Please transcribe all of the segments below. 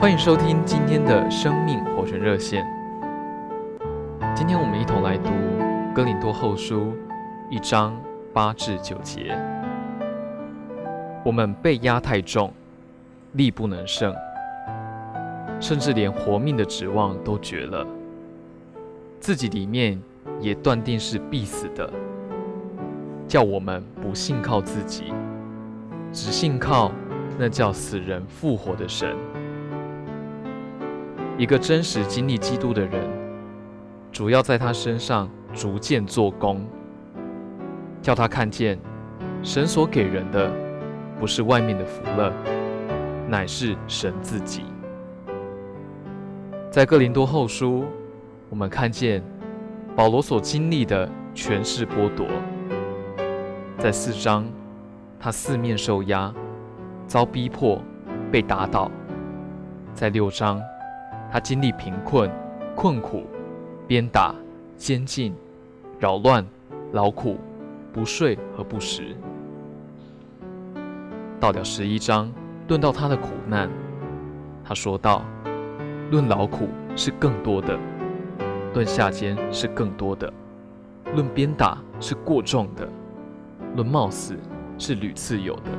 欢迎收听今天的生命活泉热线。今天我们一同来读《哥林多后书》一章八至九节。我们被压太重，力不能胜，甚至连活命的指望都绝了，自己里面也断定是必死的，叫我们不信靠自己，只信靠那叫死人复活的神。一个真实经历基督的人，主要在他身上逐渐做工，叫他看见神所给人的不是外面的福乐，乃是神自己。在哥林多后书，我们看见保罗所经历的权势剥夺。在四章，他四面受压，遭逼迫，被打倒；在六章，他经历贫困、困苦、鞭打、监禁、扰乱、劳苦、不睡和不食。到了十一章，论到他的苦难，他说道：“论劳苦是更多的，论下监是更多的，论鞭打是过重的，论冒死是屡次有的。”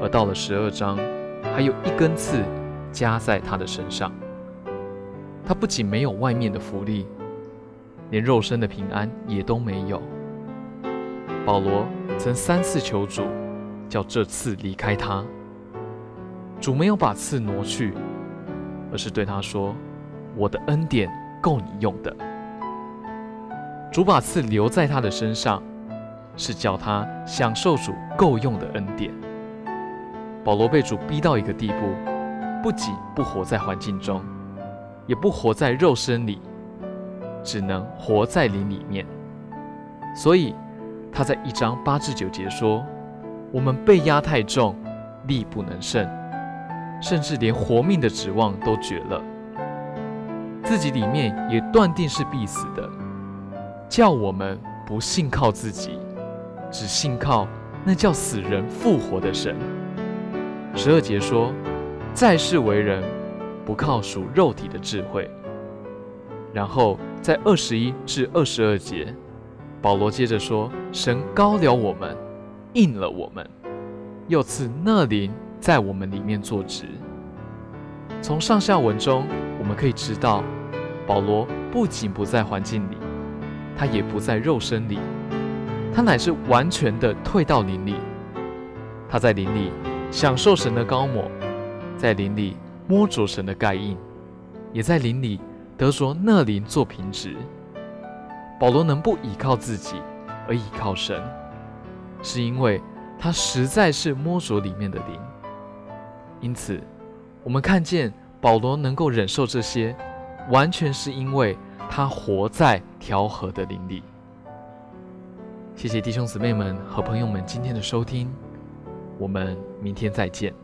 而到了十二章，还有一根刺。加在他的身上，他不仅没有外面的福利，连肉身的平安也都没有。保罗曾三次求主，叫这刺离开他。主没有把刺挪去，而是对他说：“我的恩典够你用的。”主把刺留在他的身上，是叫他享受主够用的恩典。保罗被主逼到一个地步。不仅不活在环境中，也不活在肉身里，只能活在灵里面。所以他在一章八至九节说：“我们被压太重，力不能胜，甚至连活命的指望都绝了，自己里面也断定是必死的，叫我们不信靠自己，只信靠那叫死人复活的神。”十二节说。在世为人，不靠属肉体的智慧。然后在二十一至二十二节，保罗接着说：“神高了我们，印了我们，又赐那灵在我们里面作职。”从上下文中，我们可以知道，保罗不仅不在环境里，他也不在肉身里，他乃是完全的退到灵里。他在灵里享受神的高抹。在灵里摸着神的盖印，也在灵里得着那灵做凭质。保罗能不倚靠自己而倚靠神，是因为他实在是摸着里面的灵。因此，我们看见保罗能够忍受这些，完全是因为他活在调和的灵里。谢谢弟兄姊妹们和朋友们今天的收听，我们明天再见。